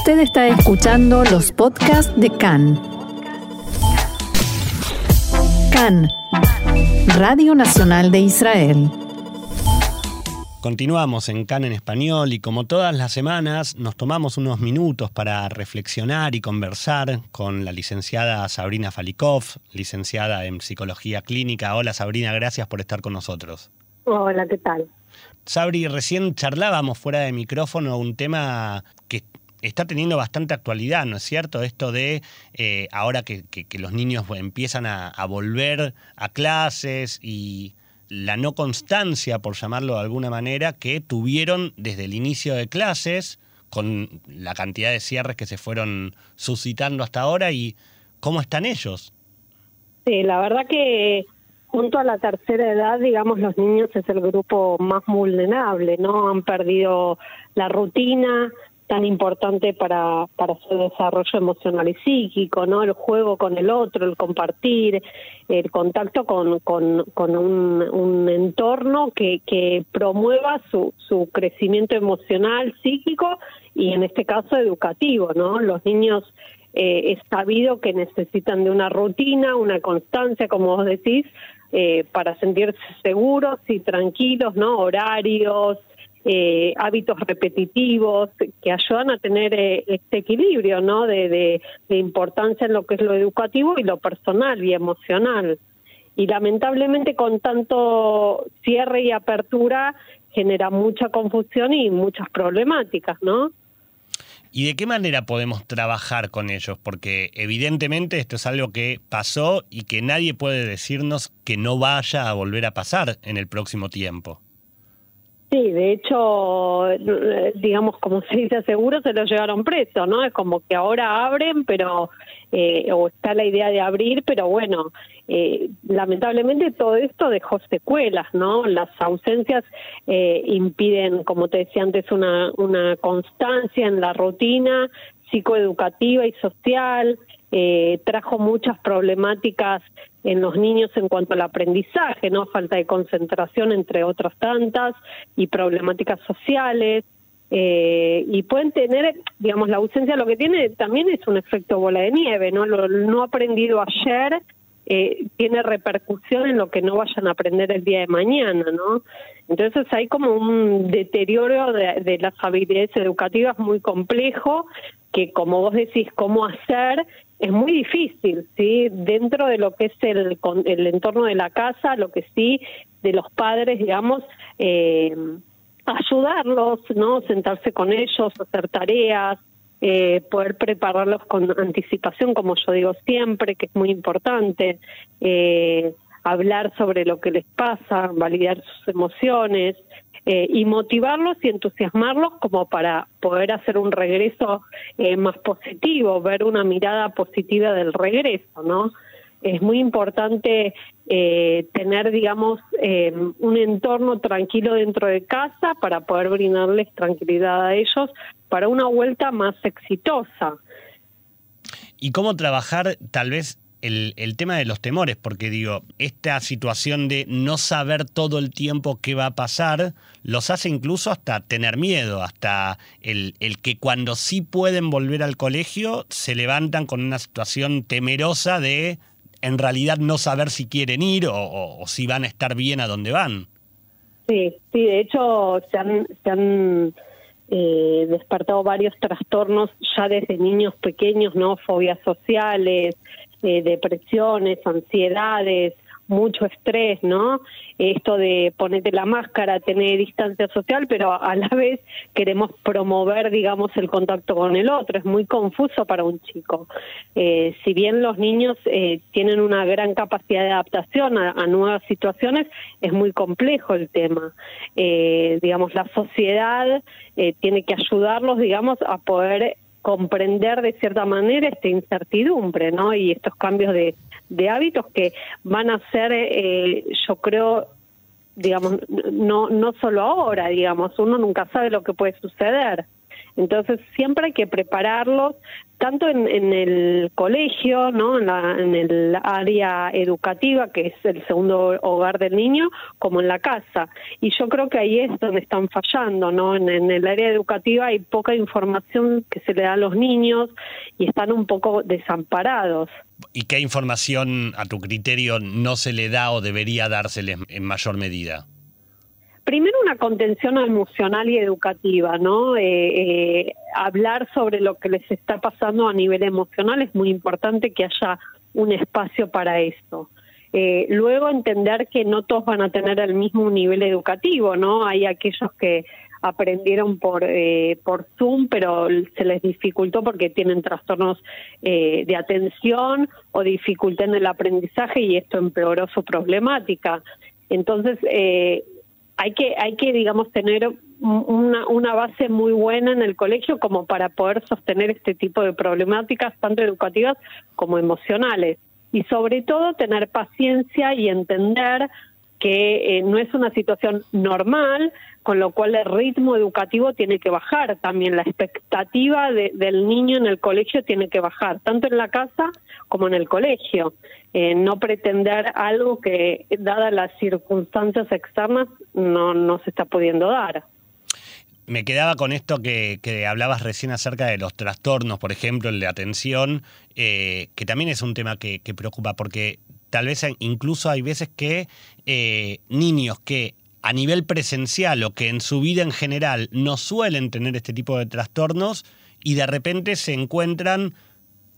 Usted está escuchando los podcasts de CAN. CAN, Radio Nacional de Israel. Continuamos en CAN en español y como todas las semanas nos tomamos unos minutos para reflexionar y conversar con la licenciada Sabrina Falikov, licenciada en Psicología Clínica. Hola Sabrina, gracias por estar con nosotros. Hola, ¿qué tal? Sabri, recién charlábamos fuera de micrófono un tema está teniendo bastante actualidad, ¿no es cierto? Esto de eh, ahora que, los niños empiezan a, volver a clases y la no constancia, por llamarlo de alguna manera, que tuvieron desde el inicio de clases, con la cantidad de cierres que se fueron suscitando hasta ahora y cómo están ellos. Sí, la verdad que junto a la tercera edad, digamos, los niños es el grupo más vulnerable, ¿no? Han perdido la rutina, tan importante para, para su desarrollo emocional y psíquico, ¿no? El juego con el otro, el compartir, el contacto con, un, entorno que, que promueva su, su crecimiento emocional, psíquico y en este caso educativo, ¿no? Los niños eh, es sabido que necesitan de una rutina, una constancia, como vos decís, eh, para sentirse seguros y tranquilos, ¿no? Horarios, eh, hábitos repetitivos que ayudan a tener eh, este equilibrio ¿no? De, de, importancia en lo que es lo educativo y lo personal y emocional. Y lamentablemente con tanto cierre y apertura genera mucha confusión y muchas problemáticas, ¿no? ¿Y de qué manera podemos trabajar con ellos? Porque evidentemente esto es algo que pasó y que nadie puede decirnos que no vaya a volver a pasar en el próximo tiempo. Sí, de hecho, digamos, como se dice seguro, se lo llevaron preso, ¿no? Es como que ahora abren, pero, eh, o está la idea de abrir, pero bueno, eh, lamentablemente todo esto dejó secuelas, ¿no? Las ausencias eh, impiden, como te decía antes, una, una constancia en la rutina psicoeducativa y social, eh, trajo muchas problemáticas en los niños en cuanto al aprendizaje, no falta de concentración entre otras tantas y problemáticas sociales. Eh, y pueden tener, digamos, la ausencia lo que tiene también es un efecto bola de nieve, ¿no? Lo no aprendido ayer eh, tiene repercusión en lo que no vayan a aprender el día de mañana, ¿no? Entonces hay como un deterioro de, de las habilidades educativas muy complejo que, como vos decís, cómo hacer es muy difícil, ¿sí? Dentro de lo que es el, el entorno de la casa, lo que sí, de los padres, digamos, eh, ayudarlos, ¿no? Sentarse con ellos, hacer tareas, eh, poder prepararlos con anticipación, como yo digo siempre, que es muy importante, eh, hablar sobre lo que les pasa, validar sus emociones, eh, y motivarlos y entusiasmarlos como para poder hacer un regreso eh, más positivo, ver una mirada positiva del regreso, ¿no? Es muy importante eh, tener, digamos, un entorno tranquilo dentro de casa para poder brindarles tranquilidad a ellos para una vuelta más exitosa. ¿Y cómo trabajar tal vez el, el, tema de los temores, porque digo, esta situación de no saber todo el tiempo qué va a pasar, los hace incluso hasta tener miedo, hasta el, el que cuando sí pueden volver al colegio se levantan con una situación temerosa de en realidad no saber si quieren ir o, si van a estar bien a donde van. Sí, sí, de hecho se han, se han eh, despertado varios trastornos ya desde niños pequeños, ¿no? Fobias sociales, eh, depresiones, ansiedades, mucho estrés, ¿no? Esto de ponerte la máscara, tener distancia social, pero a la vez queremos promover, digamos, el contacto con el otro. Es muy confuso para un chico. Eh, si bien los niños eh, tienen una gran capacidad de adaptación a, nuevas situaciones, es muy complejo el tema. Eh, digamos, la sociedad eh, tiene que ayudarlos, digamos, a poder comprender de cierta manera esta incertidumbre, ¿no? Y estos cambios de, de hábitos que van a ser, eh, yo creo, digamos, no, no solo ahora, digamos, uno nunca sabe lo que puede suceder. Entonces siempre hay que prepararlos tanto en, el colegio, ¿no? En, el área educativa, que es el segundo hogar del niño, como en la casa. Y yo creo que ahí es donde están fallando, ¿no? En, en el área educativa hay poca información que se le da a los niños y están un poco desamparados. ¿Y qué información, a tu criterio, no se le da o debería dárseles en mayor medida? Primero una contención emocional y educativa, ¿no? Eh, eh, hablar sobre lo que les está pasando a nivel emocional es muy importante que haya un espacio para eso. Eh, luego entender que no todos van a tener el mismo nivel educativo, ¿no? Hay aquellos que aprendieron por por Zoom, pero se les dificultó porque tienen trastornos de atención o dificultad en el aprendizaje y esto empeoró su problemática. Entonces, eh, hay que, hay que digamos, tener una, una base muy buena en el colegio como para poder sostener este tipo de problemáticas, tanto educativas como emocionales. Y sobre todo tener paciencia y entender que eh, no es una situación normal, con lo cual el ritmo educativo tiene que bajar también, la expectativa del niño en el colegio tiene que bajar, tanto en la casa como en el colegio. Eh, no pretender algo que, dadas las circunstancias externas, no, no se está pudiendo dar. Me quedaba con esto que, hablabas recién acerca de los trastornos, por ejemplo, el de atención, eh, que también es un tema que, preocupa, porque tal vez incluso hay veces que eh, niños que a nivel presencial o que en su vida en general no suelen tener este tipo de trastornos y de repente se encuentran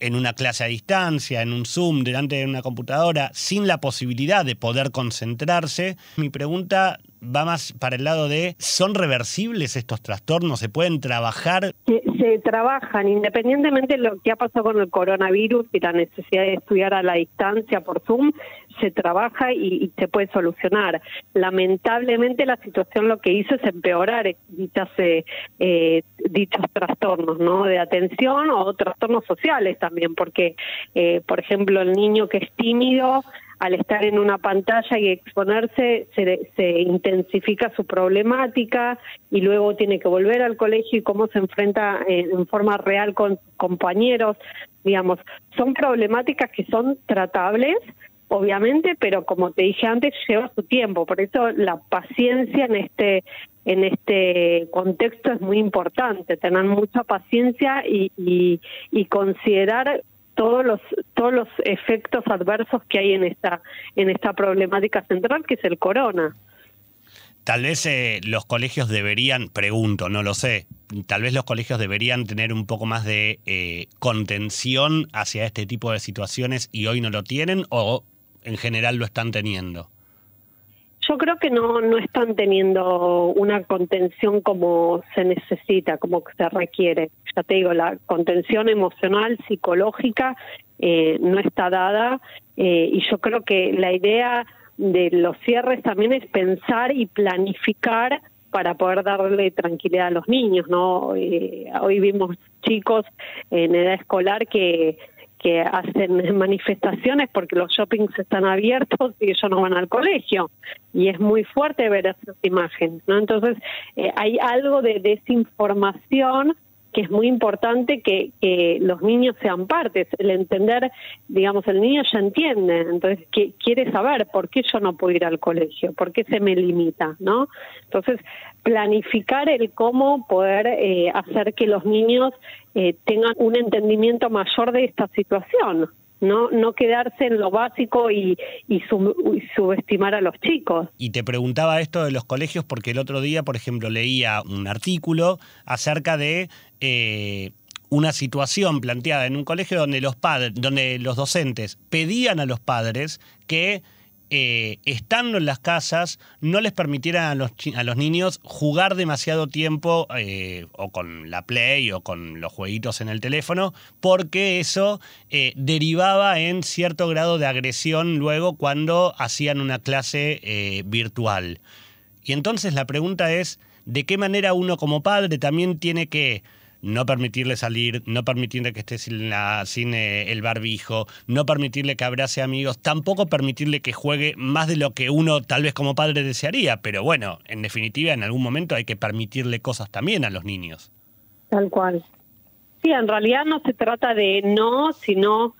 en una clase a distancia, en un Zoom, delante de una computadora, sin la posibilidad de poder concentrarse. Mi pregunta va más para el lado de, ¿son reversibles estos trastornos? ¿Se pueden trabajar? Se, trabajan, independientemente de lo que ha pasado con el coronavirus y la necesidad de estudiar a la distancia por Zoom, se trabaja y, se puede solucionar. Lamentablemente la situación lo que hizo es empeorar dichas, eh, eh, dichos trastornos ¿no? de atención o trastornos sociales también, porque, eh, por ejemplo, el niño que es tímido, al estar en una pantalla y exponerse, se, se, intensifica su problemática y luego tiene que volver al colegio y cómo se enfrenta en forma real con compañeros. Digamos, son problemáticas que son tratables obviamente, pero como te dije antes, lleva su tiempo. Por eso la paciencia en este en este contexto es muy importante, tener mucha paciencia y, y, considerar todos los todos los efectos adversos que hay en esta en esta problemática central que es el corona. Tal vez eh, los colegios deberían, pregunto, no lo sé, tal vez los colegios deberían tener un poco más de eh, contención hacia este tipo de situaciones y hoy no lo tienen o en general lo están teniendo? Yo creo que no, no están teniendo una contención como se necesita, como se requiere. Ya te digo, la contención emocional, psicológica, eh, no está dada eh, y yo creo que la idea de los cierres también es pensar y planificar para poder darle tranquilidad a los niños, ¿no? Eh, hoy vimos chicos en edad escolar que que hacen manifestaciones porque los shoppings están abiertos y ellos no van al colegio. Y es muy fuerte ver esas imágenes, ¿no? Entonces, eh, hay algo de desinformación que es muy importante que, los niños sean partes, el entender, digamos, el niño ya entiende, entonces que quiere saber por qué yo no puedo ir al colegio, por qué se me limita, ¿no? Entonces, planificar el cómo poder eh, hacer que los niños eh, tengan un entendimiento mayor de esta situación no no quedarse en lo básico y, subestimar a los chicos. Y te preguntaba esto de los colegios porque el otro día, por ejemplo, leía un artículo acerca de eh, una situación planteada en un colegio donde los padres, donde los docentes pedían a los padres que eh, estando en las casas, no les permitieran a los, a los niños jugar demasiado tiempo eh, o con la Play o con los jueguitos en el teléfono, porque eso eh, derivaba en cierto grado de agresión luego cuando hacían una clase virtual. Y entonces la pregunta es, ¿de qué manera uno como padre también tiene que no permitirle salir, no permitirle que esté sin, la, sin eh, el barbijo, no permitirle que abrace amigos, tampoco permitirle que juegue más de lo que uno tal vez como padre desearía, pero bueno, en definitiva en algún momento hay que permitirle cosas también a los niños. Tal cual. Sí, en realidad no se trata de no, sino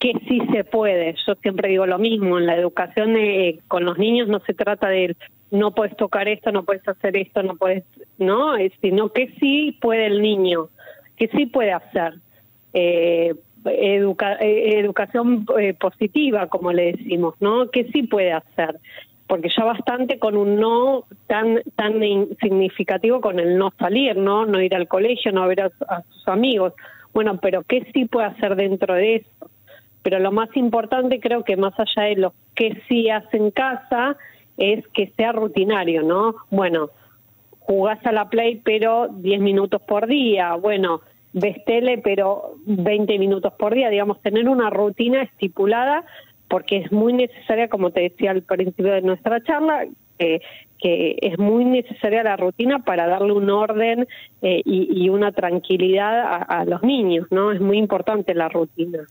que sí se puede. Yo siempre digo lo mismo, en la educación eh, con los niños no se trata de no puedes tocar esto, no puedes hacer esto, no puedes, no, sino que sí puede el niño, que sí puede hacer. Eh, eh, educación positiva, como le decimos, ¿no? Que sí puede hacer porque ya bastante con un no tan tan significativo con el no salir, ¿no? No ir al colegio, no ver a, sus amigos. Bueno, pero ¿qué sí puede hacer dentro de eso? Pero lo más importante creo que más allá de lo que sí hace en casa es que sea rutinario, ¿no? Bueno, jugás a la play pero 10 minutos por día, bueno, ves tele pero 20 minutos por día, digamos, tener una rutina estipulada porque es muy necesaria, como te decía al principio de nuestra charla, que es muy necesaria la rutina para darle un orden eh, y, una tranquilidad a, los niños, ¿no? Es muy importante la rutina.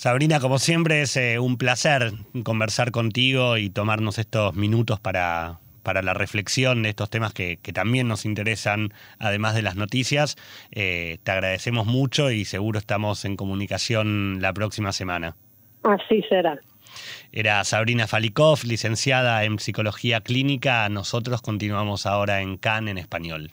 Sabrina, como siempre, es eh, un placer conversar contigo y tomarnos estos minutos para, para la reflexión de estos temas que, también nos interesan, además de las noticias. Eh, te agradecemos mucho y seguro estamos en comunicación la próxima semana. Así será. Era Sabrina Falikov, licenciada en Psicología Clínica. Nosotros continuamos ahora en CAN en español.